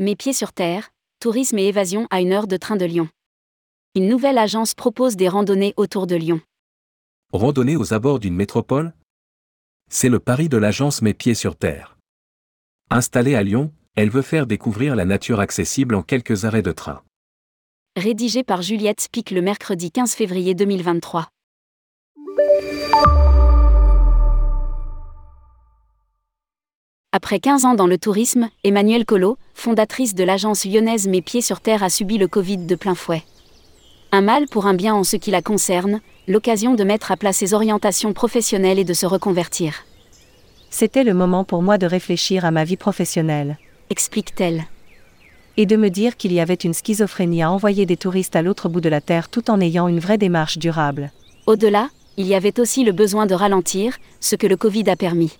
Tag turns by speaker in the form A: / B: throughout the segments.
A: Mes pieds sur terre, tourisme et évasion à une heure de train de Lyon. Une nouvelle agence propose des randonnées autour de Lyon.
B: Randonnée aux abords d'une métropole? C'est le pari de l'agence Mes Pieds sur Terre. Installée à Lyon, elle veut faire découvrir la nature accessible en quelques arrêts de train.
A: Rédigé par Juliette Spic le mercredi 15 février 2023. Après 15 ans dans le tourisme, Emmanuelle Collot, fondatrice de l'agence lyonnaise Mes Pieds sur Terre, a subi le Covid de plein fouet. Un mal pour un bien en ce qui la concerne, l'occasion de mettre à plat ses orientations professionnelles et de se reconvertir.
C: C'était le moment pour moi de réfléchir à ma vie professionnelle.
A: Explique-t-elle.
C: Et de me dire qu'il y avait une schizophrénie à envoyer des touristes à l'autre bout de la Terre tout en ayant une vraie démarche durable.
A: Au-delà, il y avait aussi le besoin de ralentir, ce que le Covid a permis.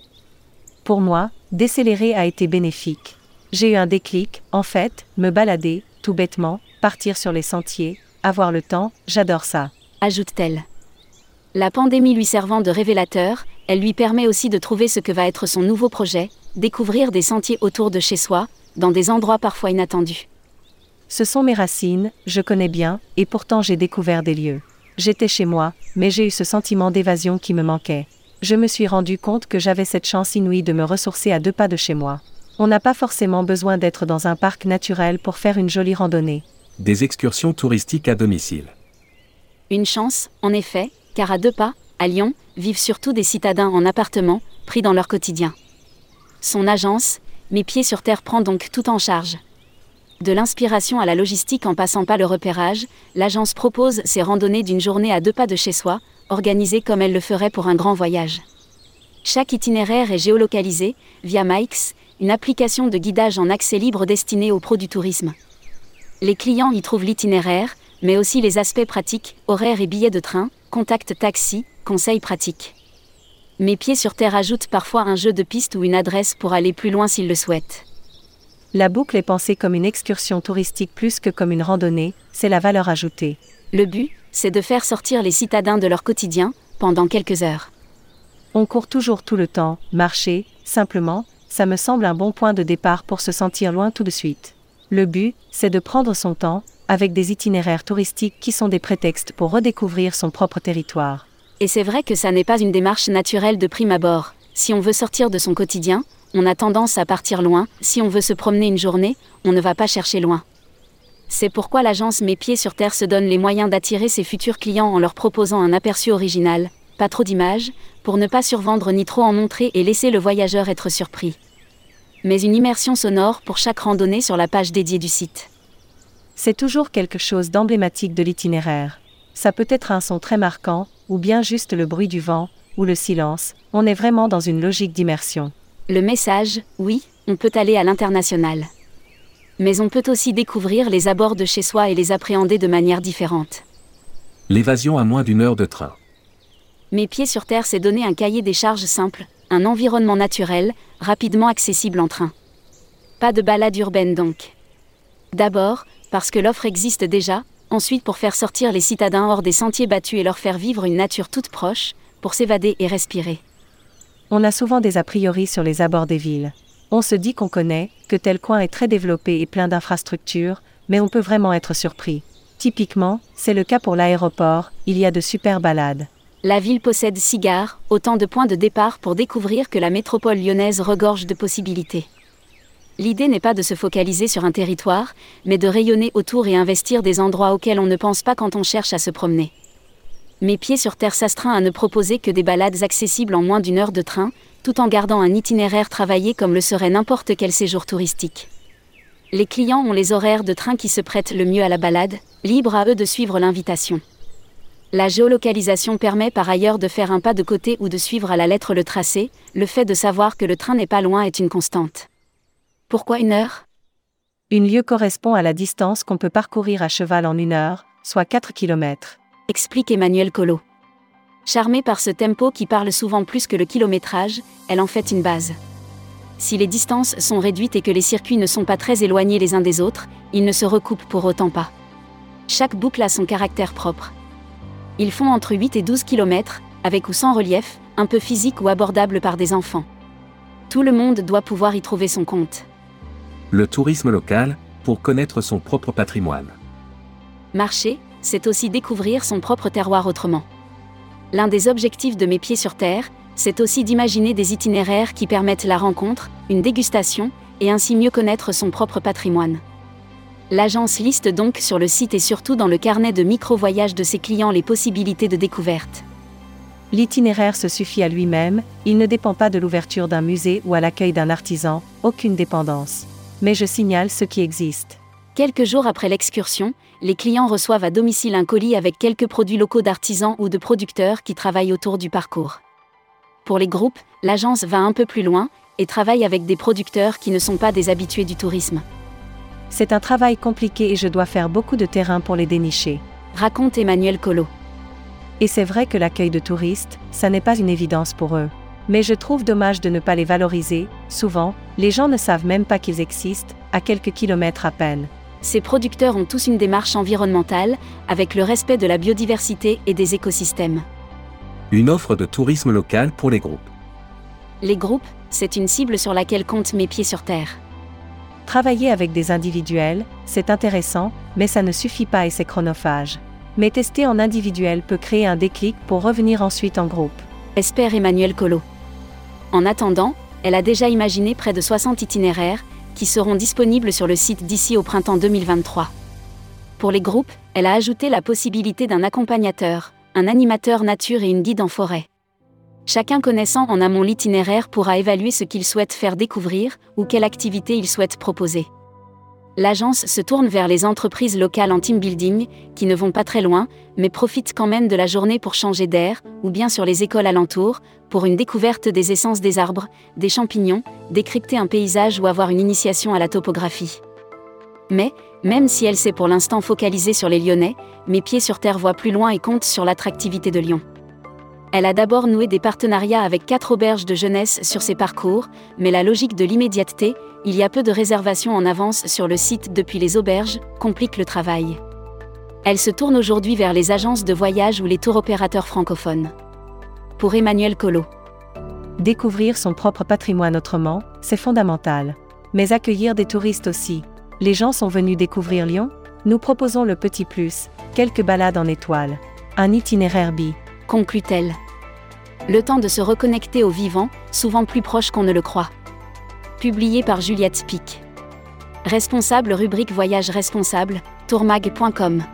C: Pour moi, décélérer a été bénéfique. J'ai eu un déclic, en fait, me balader, tout bêtement, partir sur les sentiers, avoir le temps, j'adore ça.
A: Ajoute-t-elle. La pandémie lui servant de révélateur, elle lui permet aussi de trouver ce que va être son nouveau projet, découvrir des sentiers autour de chez soi, dans des endroits parfois inattendus.
C: Ce sont mes racines, je connais bien, et pourtant j'ai découvert des lieux. J'étais chez moi, mais j'ai eu ce sentiment d'évasion qui me manquait je me suis rendu compte que j'avais cette chance inouïe de me ressourcer à deux pas de chez moi. On n'a pas forcément besoin d'être dans un parc naturel pour faire une jolie randonnée.
B: Des excursions touristiques à domicile.
A: Une chance, en effet, car à deux pas, à Lyon, vivent surtout des citadins en appartement, pris dans leur quotidien. Son agence, Mes pieds sur terre, prend donc tout en charge. De l'inspiration à la logistique en passant par le repérage, l'agence propose ses randonnées d'une journée à deux pas de chez soi, organisée comme elle le ferait pour un grand voyage. Chaque itinéraire est géolocalisé, via Mix, une application de guidage en accès libre destinée aux pros du tourisme. Les clients y trouvent l'itinéraire, mais aussi les aspects pratiques, horaires et billets de train, contact taxi, conseils pratiques. Mes pieds sur terre ajoutent parfois un jeu de piste ou une adresse pour aller plus loin s'ils le souhaitent.
C: La boucle est pensée comme une excursion touristique plus que comme une randonnée, c'est la valeur ajoutée.
A: Le but, c'est de faire sortir les citadins de leur quotidien, pendant quelques heures.
C: On court toujours tout le temps, marcher, simplement, ça me semble un bon point de départ pour se sentir loin tout de suite. Le but, c'est de prendre son temps, avec des itinéraires touristiques qui sont des prétextes pour redécouvrir son propre territoire.
A: Et c'est vrai que ça n'est pas une démarche naturelle de prime abord. Si on veut sortir de son quotidien, on a tendance à partir loin, si on veut se promener une journée, on ne va pas chercher loin. C'est pourquoi l'agence Mes Pieds sur Terre se donne les moyens d'attirer ses futurs clients en leur proposant un aperçu original, pas trop d'images, pour ne pas survendre ni trop en montrer et laisser le voyageur être surpris. Mais une immersion sonore pour chaque randonnée sur la page dédiée du site.
C: C'est toujours quelque chose d'emblématique de l'itinéraire. Ça peut être un son très marquant, ou bien juste le bruit du vent, ou le silence, on est vraiment dans une logique d'immersion.
A: Le message, oui, on peut aller à l'international mais on peut aussi découvrir les abords de chez soi et les appréhender de manière différente.
B: L'évasion à moins d'une heure de train.
A: Mes pieds sur terre, c'est donner un cahier des charges simple, un environnement naturel, rapidement accessible en train. Pas de balade urbaine donc. D'abord, parce que l'offre existe déjà, ensuite pour faire sortir les citadins hors des sentiers battus et leur faire vivre une nature toute proche, pour s'évader et respirer.
C: On a souvent des a priori sur les abords des villes. On se dit qu'on connaît, que tel coin est très développé et plein d'infrastructures, mais on peut vraiment être surpris. Typiquement, c'est le cas pour l'aéroport, il y a de super balades.
A: La ville possède six gares, autant de points de départ pour découvrir que la métropole lyonnaise regorge de possibilités. L'idée n'est pas de se focaliser sur un territoire, mais de rayonner autour et investir des endroits auxquels on ne pense pas quand on cherche à se promener. Mes pieds sur terre s'astreint à ne proposer que des balades accessibles en moins d'une heure de train, tout en gardant un itinéraire travaillé comme le serait n'importe quel séjour touristique. Les clients ont les horaires de train qui se prêtent le mieux à la balade, libre à eux de suivre l'invitation. La géolocalisation permet par ailleurs de faire un pas de côté ou de suivre à la lettre le tracé, le fait de savoir que le train n'est pas loin est une constante. Pourquoi une heure?
C: Une lieue correspond à la distance qu'on peut parcourir à cheval en une heure, soit 4 km.
A: Explique Emmanuel Collot. Charmée par ce tempo qui parle souvent plus que le kilométrage, elle en fait une base. Si les distances sont réduites et que les circuits ne sont pas très éloignés les uns des autres, ils ne se recoupent pour autant pas. Chaque boucle a son caractère propre. Ils font entre 8 et 12 km, avec ou sans relief, un peu physique ou abordable par des enfants. Tout le monde doit pouvoir y trouver son compte.
B: Le tourisme local, pour connaître son propre patrimoine.
A: Marcher, c'est aussi découvrir son propre terroir autrement. L'un des objectifs de Mes Pieds sur Terre, c'est aussi d'imaginer des itinéraires qui permettent la rencontre, une dégustation, et ainsi mieux connaître son propre patrimoine. L'agence liste donc sur le site et surtout dans le carnet de micro-voyages de ses clients les possibilités de découverte.
C: L'itinéraire se suffit à lui-même, il ne dépend pas de l'ouverture d'un musée ou à l'accueil d'un artisan, aucune dépendance. Mais je signale ce qui existe.
A: Quelques jours après l'excursion, les clients reçoivent à domicile un colis avec quelques produits locaux d'artisans ou de producteurs qui travaillent autour du parcours. Pour les groupes, l'agence va un peu plus loin et travaille avec des producteurs qui ne sont pas des habitués du tourisme.
C: C'est un travail compliqué et je dois faire beaucoup de terrain pour les dénicher.
A: Raconte Emmanuel Collot.
C: Et c'est vrai que l'accueil de touristes, ça n'est pas une évidence pour eux. Mais je trouve dommage de ne pas les valoriser, souvent, les gens ne savent même pas qu'ils existent, à quelques kilomètres à peine.
A: Ces producteurs ont tous une démarche environnementale, avec le respect de la biodiversité et des écosystèmes.
B: Une offre de tourisme local pour les groupes.
A: Les groupes, c'est une cible sur laquelle comptent mes pieds sur terre.
C: Travailler avec des individuels, c'est intéressant, mais ça ne suffit pas et c'est chronophage. Mais tester en individuel peut créer un déclic pour revenir ensuite en groupe.
A: Espère Emmanuel Collot. En attendant, elle a déjà imaginé près de 60 itinéraires, qui seront disponibles sur le site d'ici au printemps 2023. Pour les groupes, elle a ajouté la possibilité d'un accompagnateur, un animateur nature et une guide en forêt. Chacun connaissant en amont l'itinéraire pourra évaluer ce qu'il souhaite faire découvrir ou quelle activité il souhaite proposer. L'agence se tourne vers les entreprises locales en team building, qui ne vont pas très loin, mais profitent quand même de la journée pour changer d'air, ou bien sur les écoles alentours, pour une découverte des essences des arbres, des champignons, décrypter un paysage ou avoir une initiation à la topographie. Mais, même si elle s'est pour l'instant focalisée sur les Lyonnais, mes pieds sur terre voient plus loin et comptent sur l'attractivité de Lyon. Elle a d'abord noué des partenariats avec quatre auberges de jeunesse sur ses parcours, mais la logique de l'immédiateté, il y a peu de réservations en avance sur le site depuis les auberges, complique le travail. Elle se tourne aujourd'hui vers les agences de voyage ou les tours opérateurs francophones. Pour Emmanuel Collot.
C: Découvrir son propre patrimoine autrement, c'est fondamental. Mais accueillir des touristes aussi. Les gens sont venus découvrir Lyon Nous proposons le petit plus, quelques balades en étoile. Un itinéraire bi
A: conclut-elle. Le temps de se reconnecter au vivant, souvent plus proche qu'on ne le croit. Publié par Juliette Pic. Responsable rubrique Voyage responsable, tourmag.com.